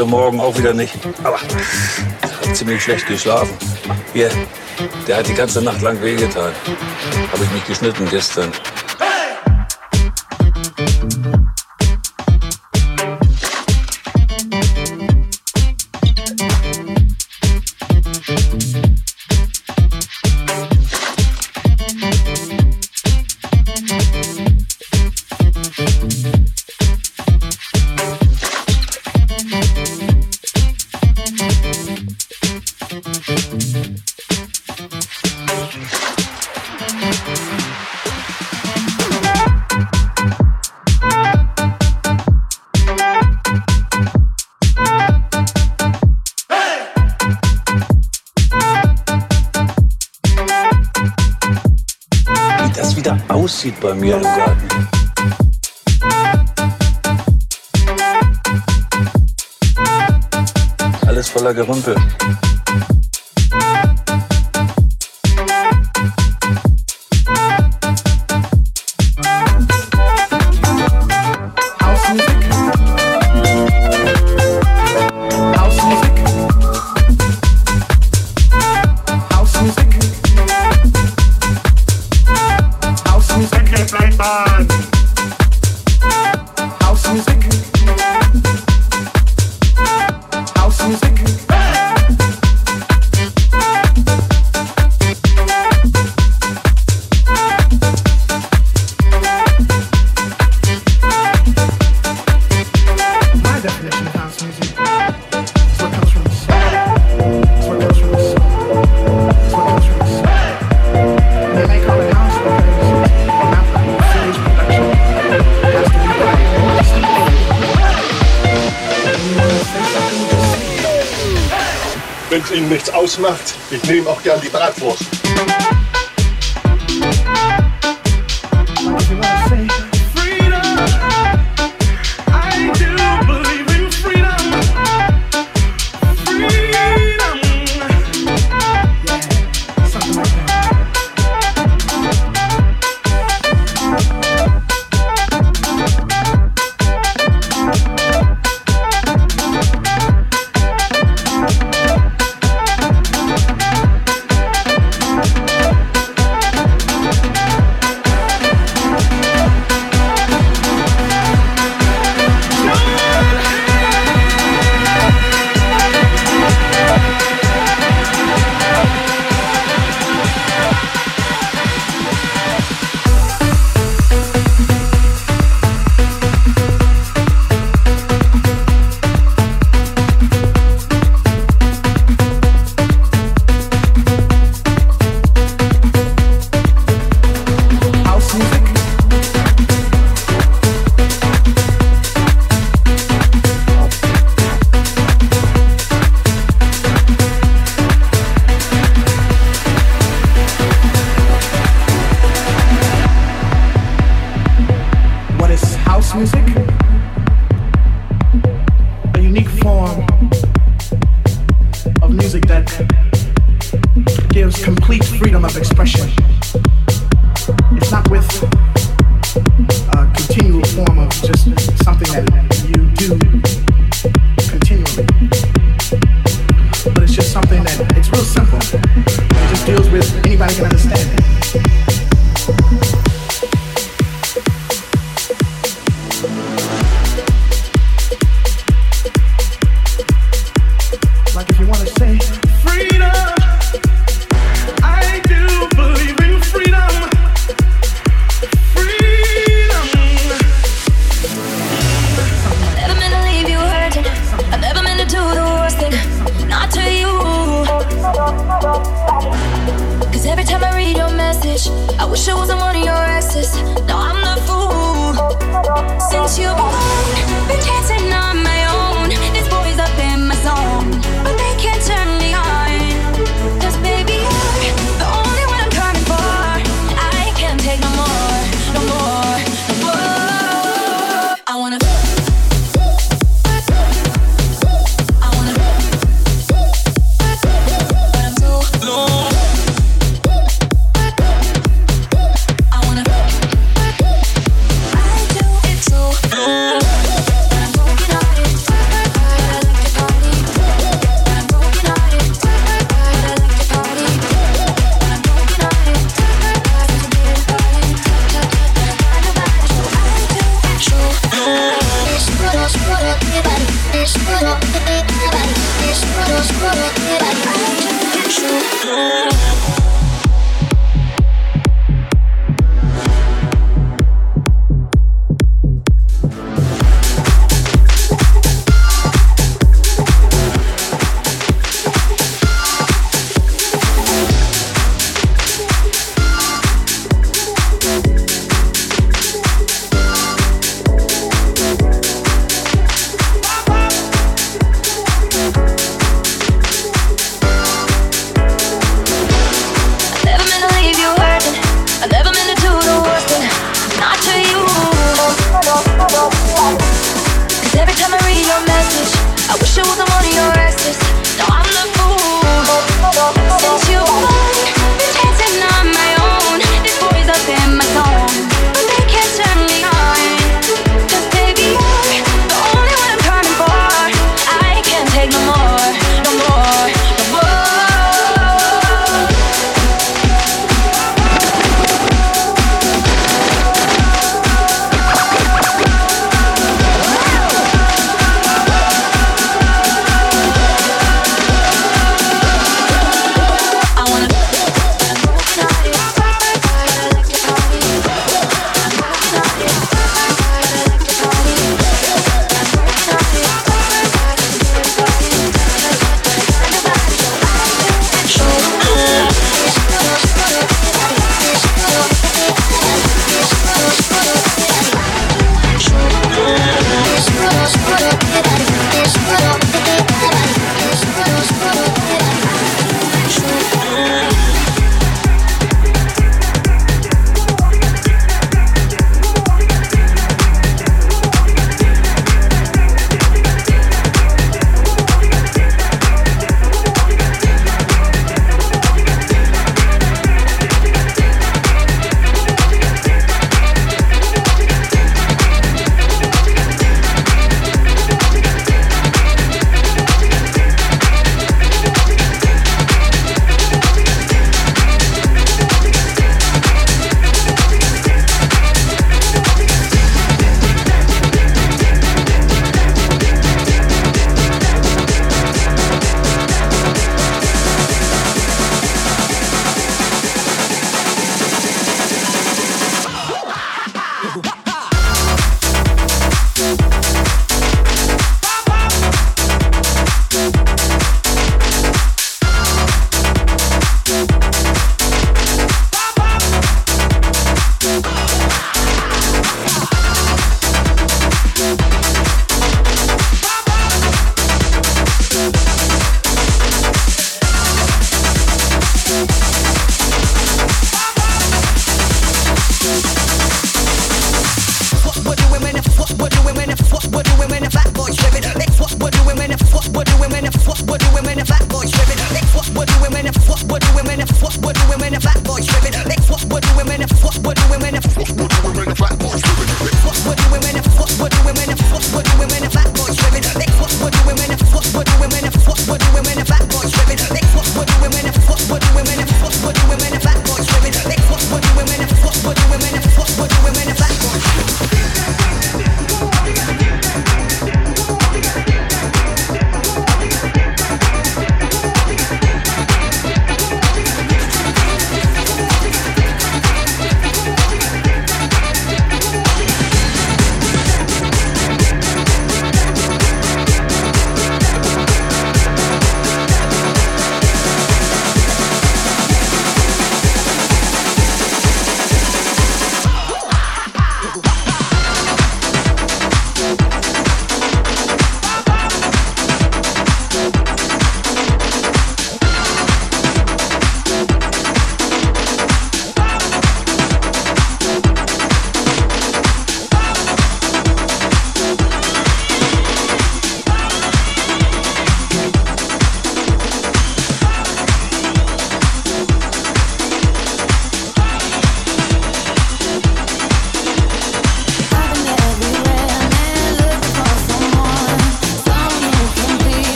heute Morgen auch wieder nicht. Aber hat ziemlich schlecht geschlafen. Hier, der hat die ganze Nacht lang wehgetan. Habe ich mich geschnitten gestern.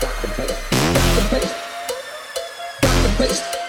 Got the bass. Got the bass. Got the bass.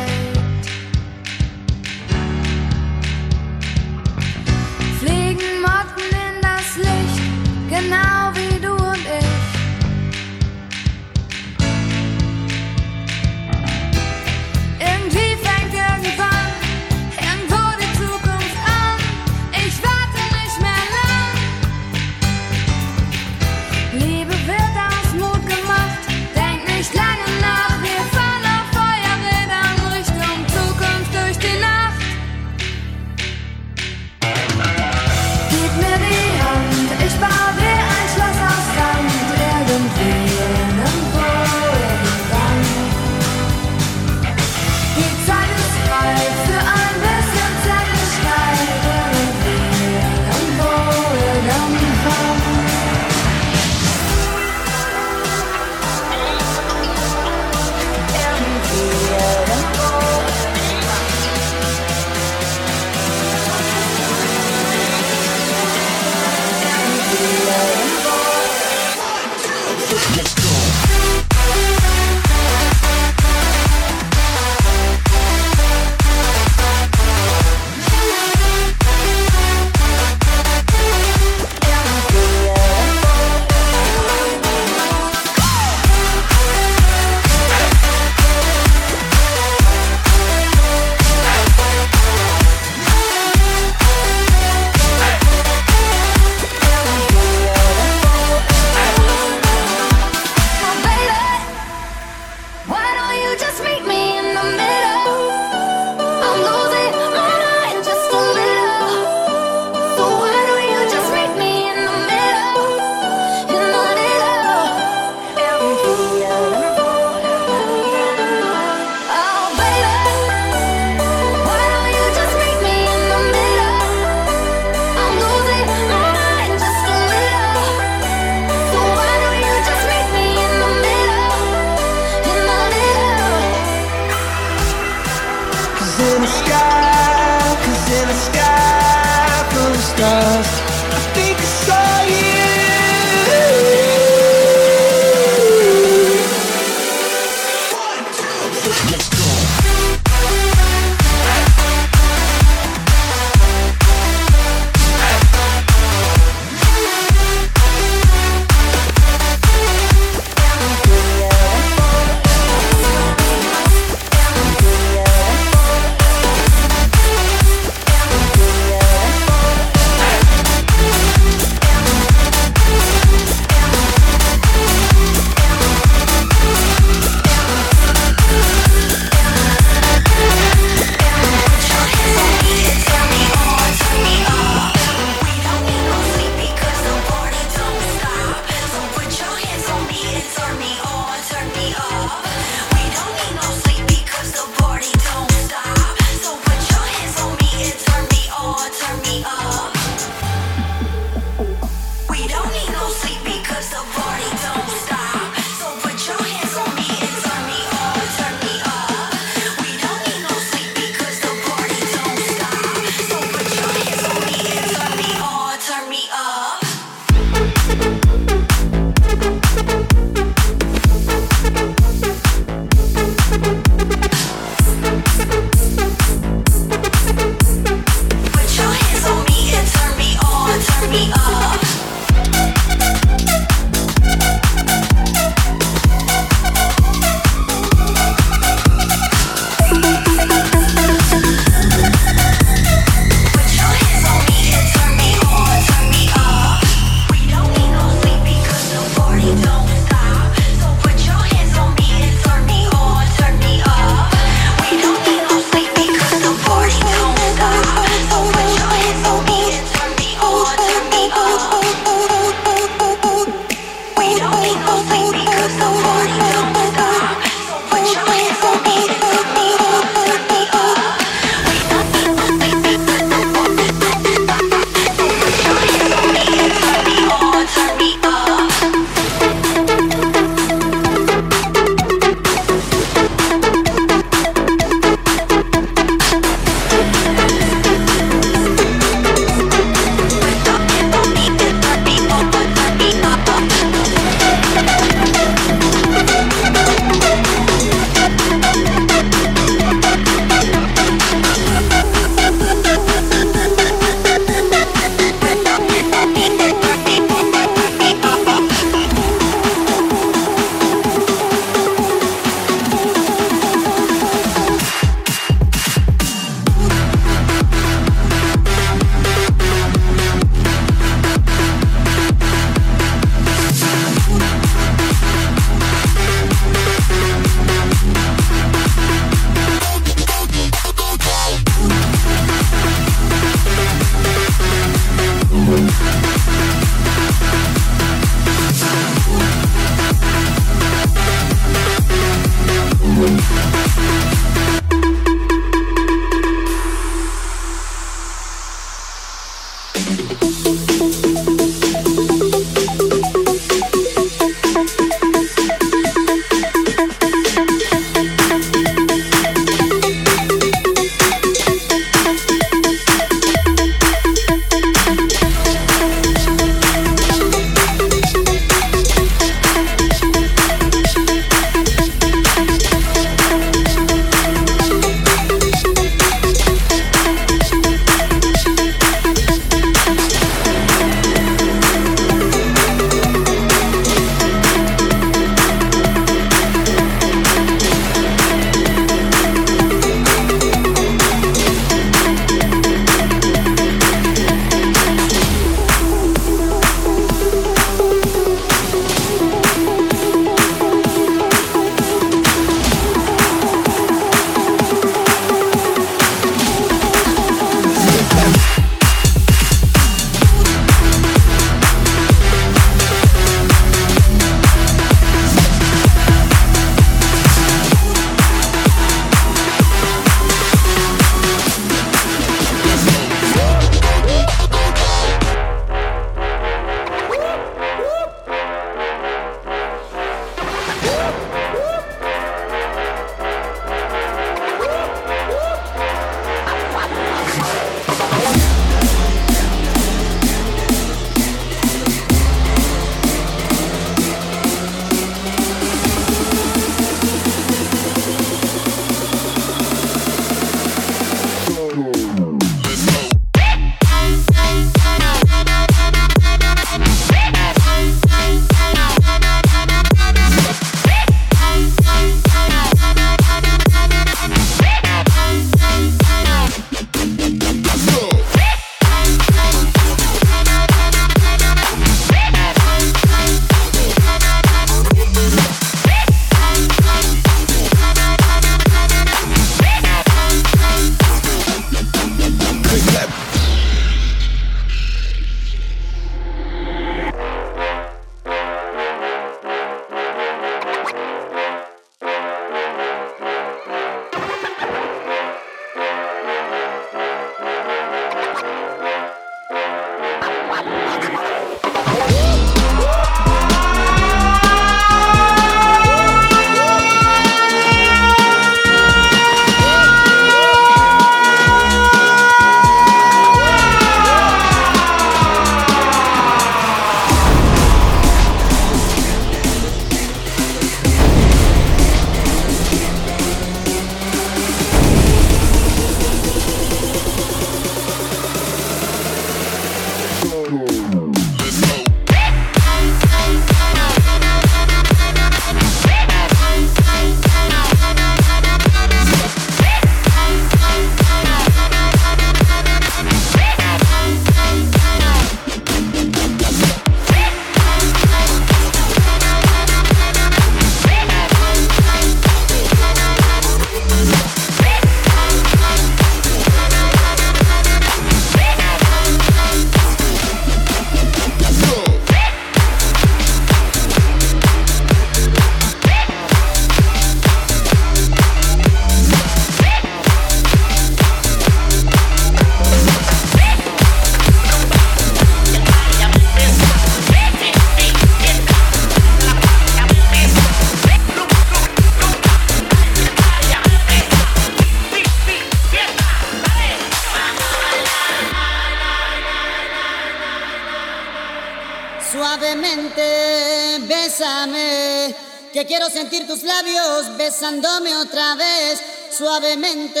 besándome otra vez, suavemente,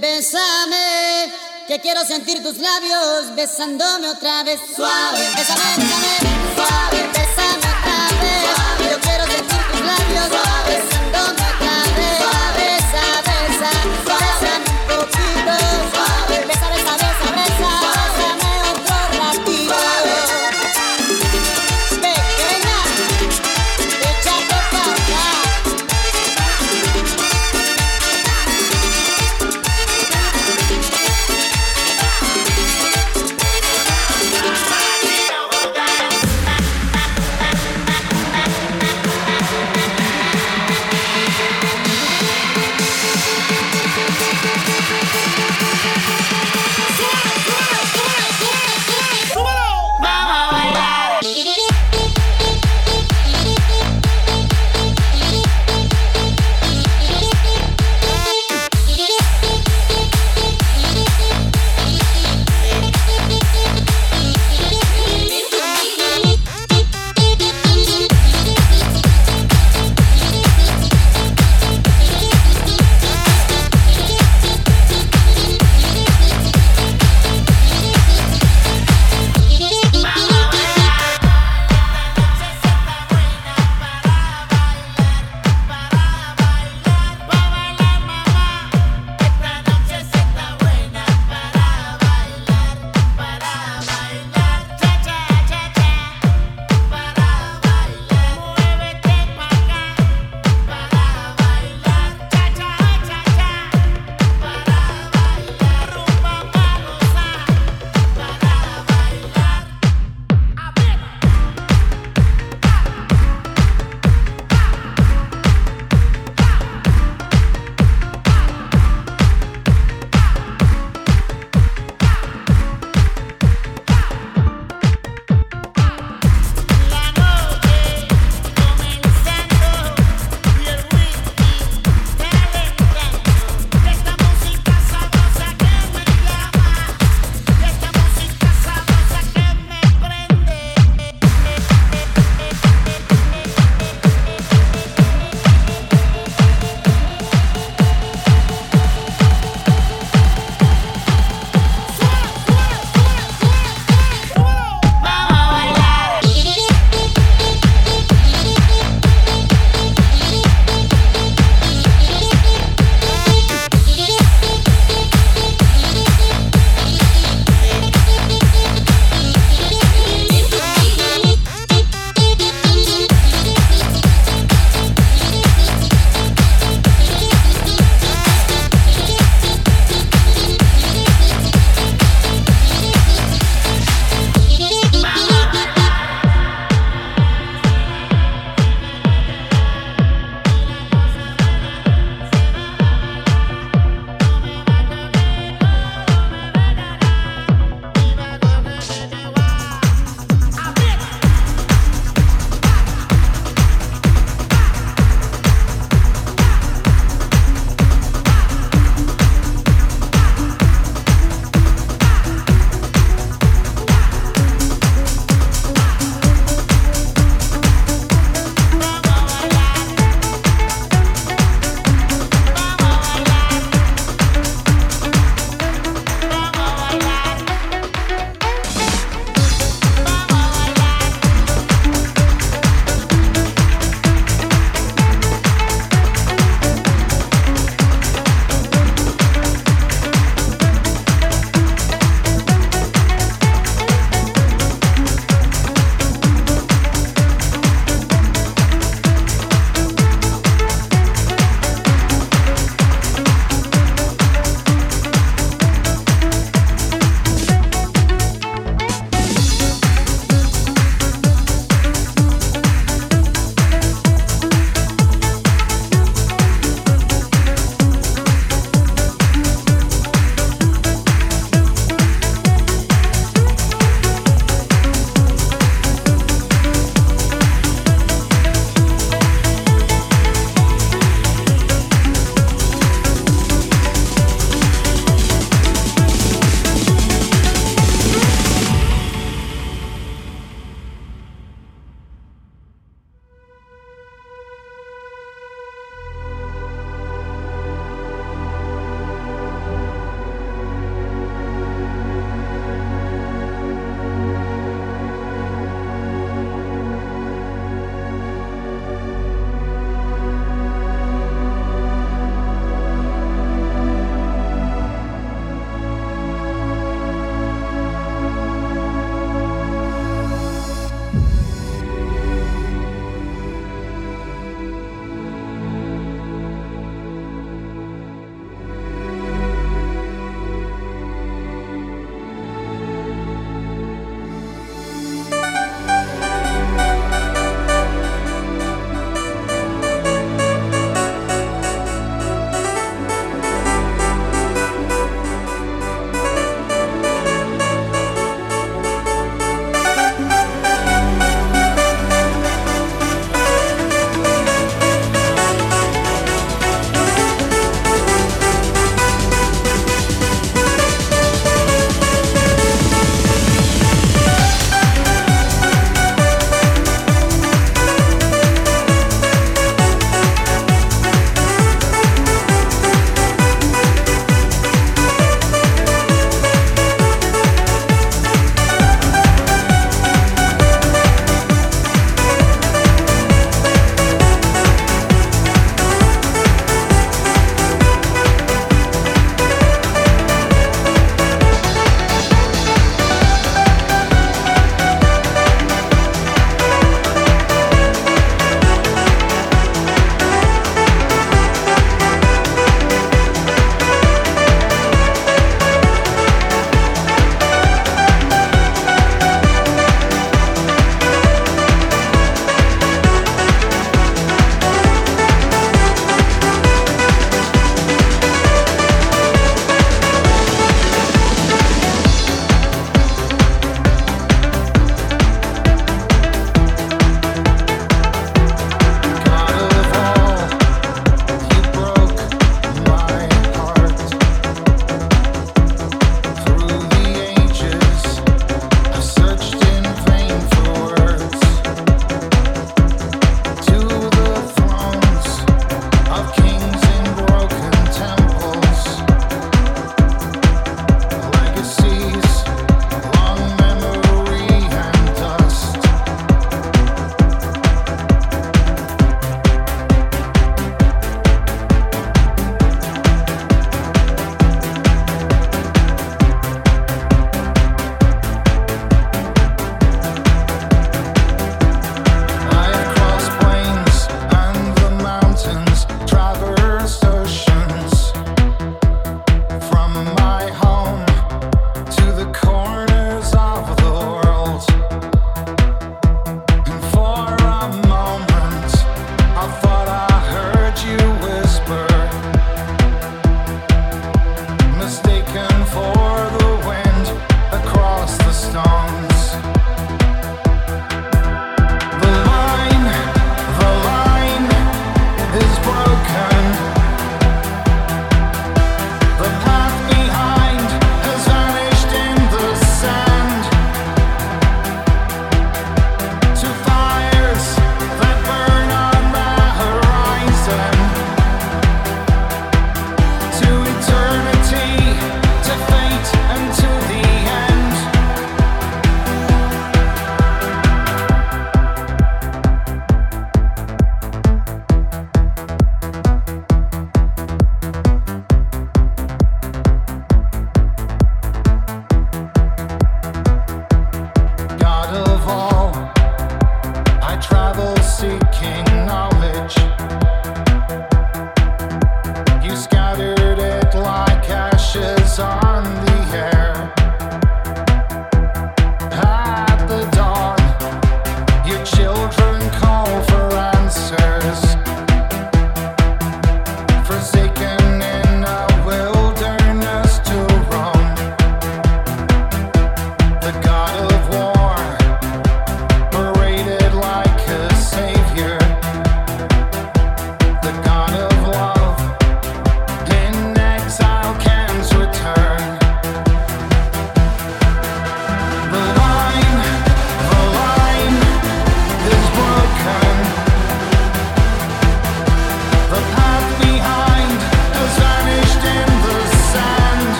bésame, que quiero sentir tus labios besándome otra vez, suave.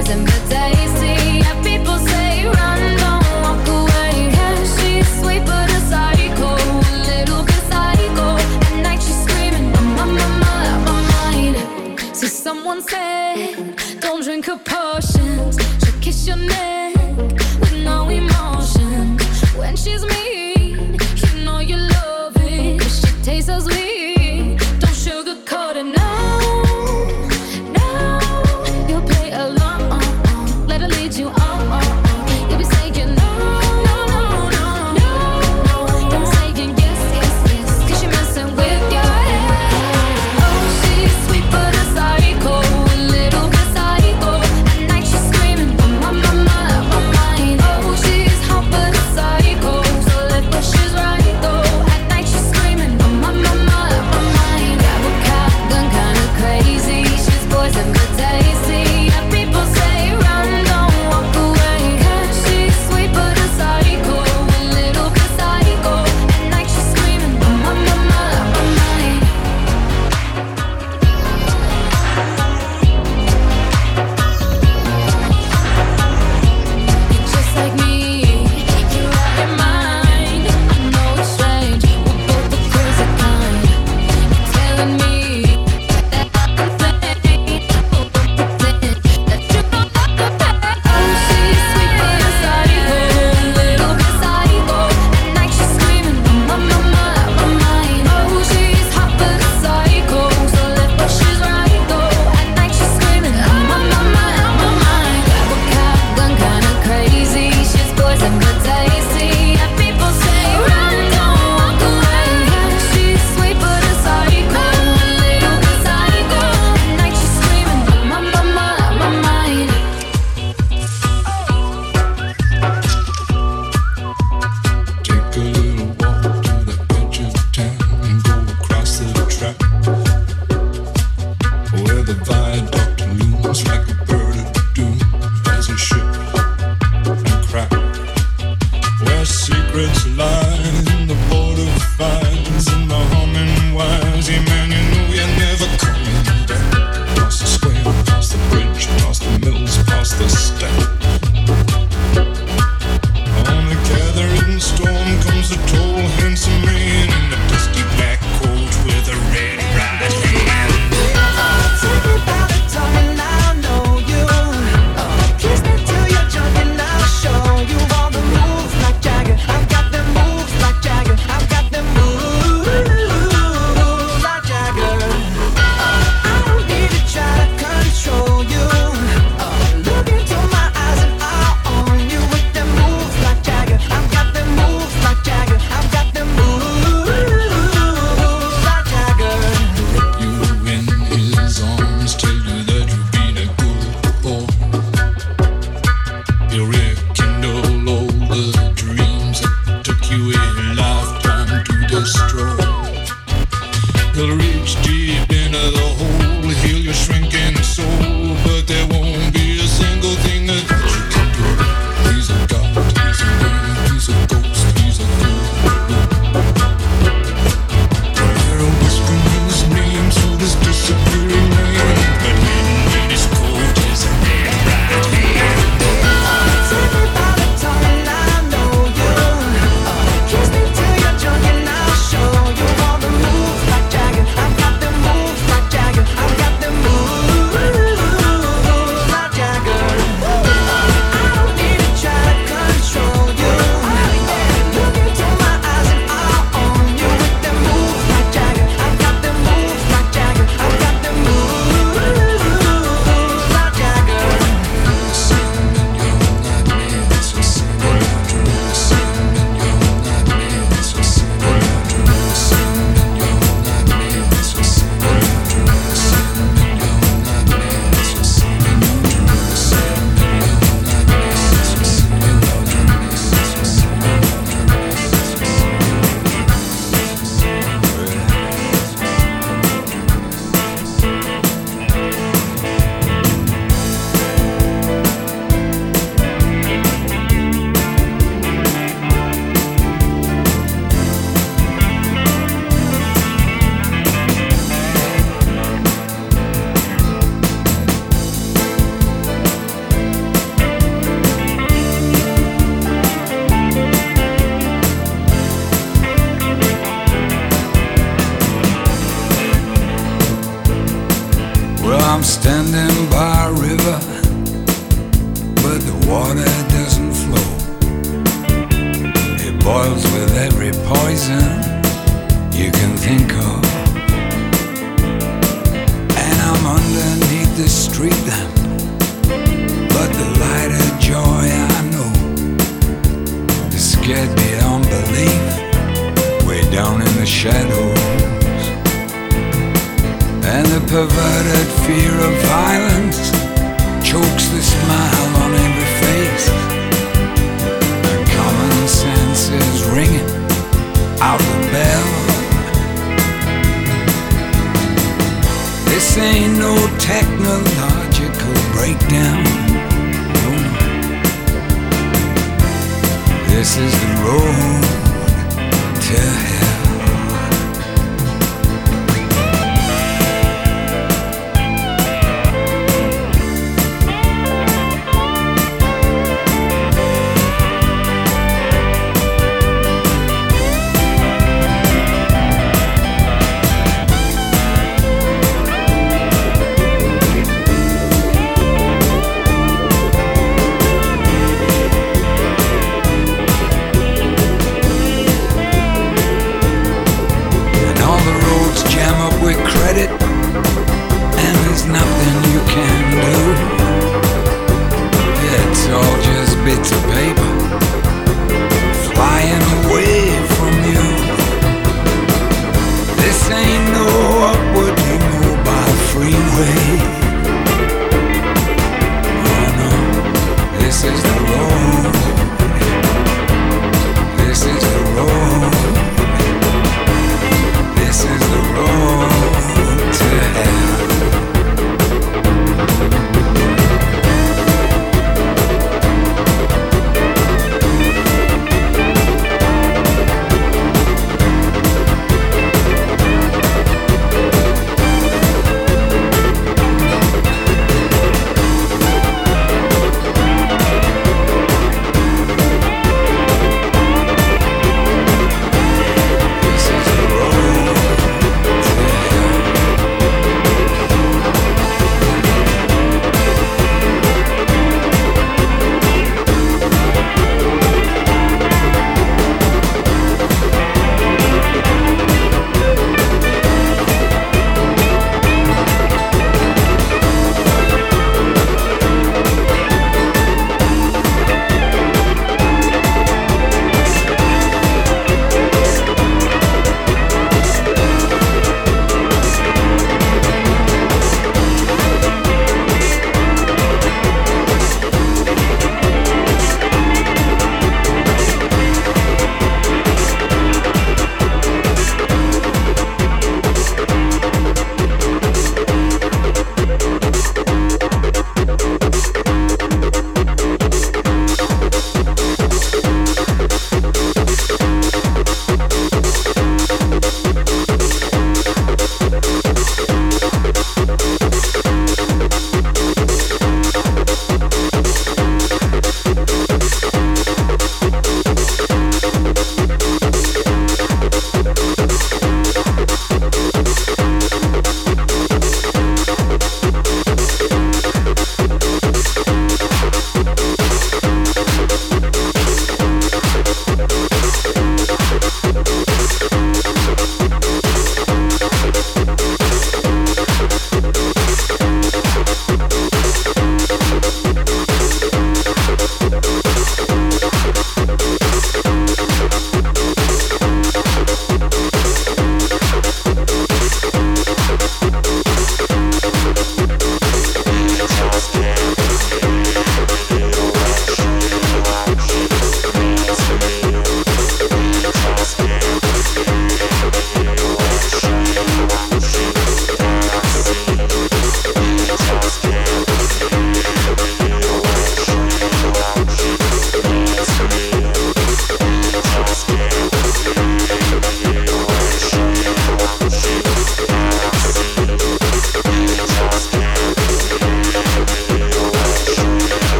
Poison but